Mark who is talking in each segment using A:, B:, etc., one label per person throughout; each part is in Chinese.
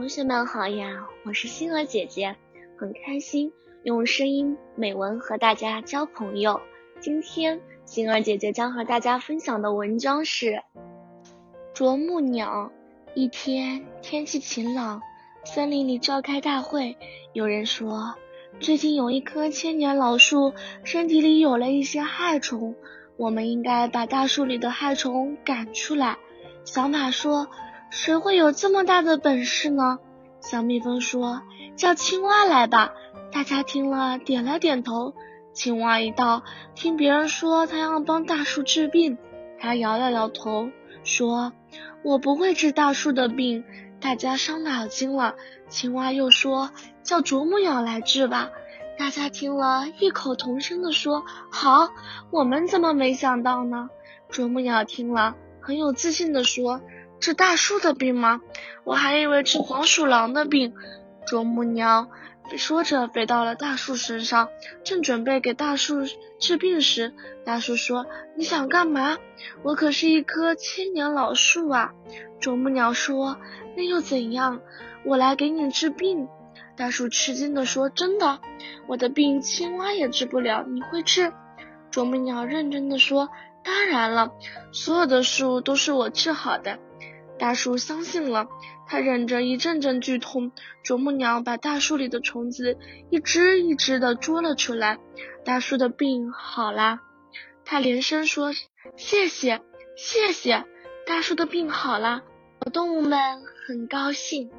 A: 同学们好呀，我是星儿姐姐，很开心用声音美文和大家交朋友。今天星儿姐姐将和大家分享的文章是《啄木鸟》。一天天气晴朗，森林里召开大会，有人说最近有一棵千年老树身体里有了一些害虫，我们应该把大树里的害虫赶出来。小马说。谁会有这么大的本事呢？小蜜蜂说：“叫青蛙来吧。”大家听了点了点头。青蛙一到，听别人说他要帮大树治病，他摇了摇头说：“我不会治大树的病。”大家伤脑筋了。青蛙又说：“叫啄木鸟来治吧。”大家听了异口同声地说：“好，我们怎么没想到呢？”啄木鸟听了很有自信地说。治大树的病吗？我还以为治黄鼠狼的病。啄木鸟说着飞到了大树身上，正准备给大树治病时，大树说：“你想干嘛？我可是一棵千年老树啊！”啄木鸟说：“那又怎样？我来给你治病。”大树吃惊地说：“真的？我的病青蛙也治不了，你会治？”啄木鸟认真地说：“当然了，所有的树都是我治好的。”大树相信了，他忍着一阵阵剧痛。啄木鸟把大树里的虫子一只一只的捉了出来，大树的病好啦。他连声说：“谢谢，谢谢！”大树的病好了，小动物们很高兴。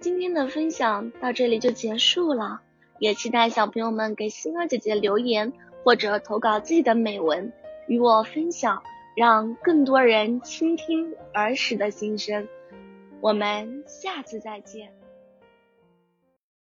A: 今天的分享到这里就结束了，也期待小朋友们给星儿姐姐留言或者投稿自己的美文与我分享。让更多人倾听儿时的心声。我们下次再见。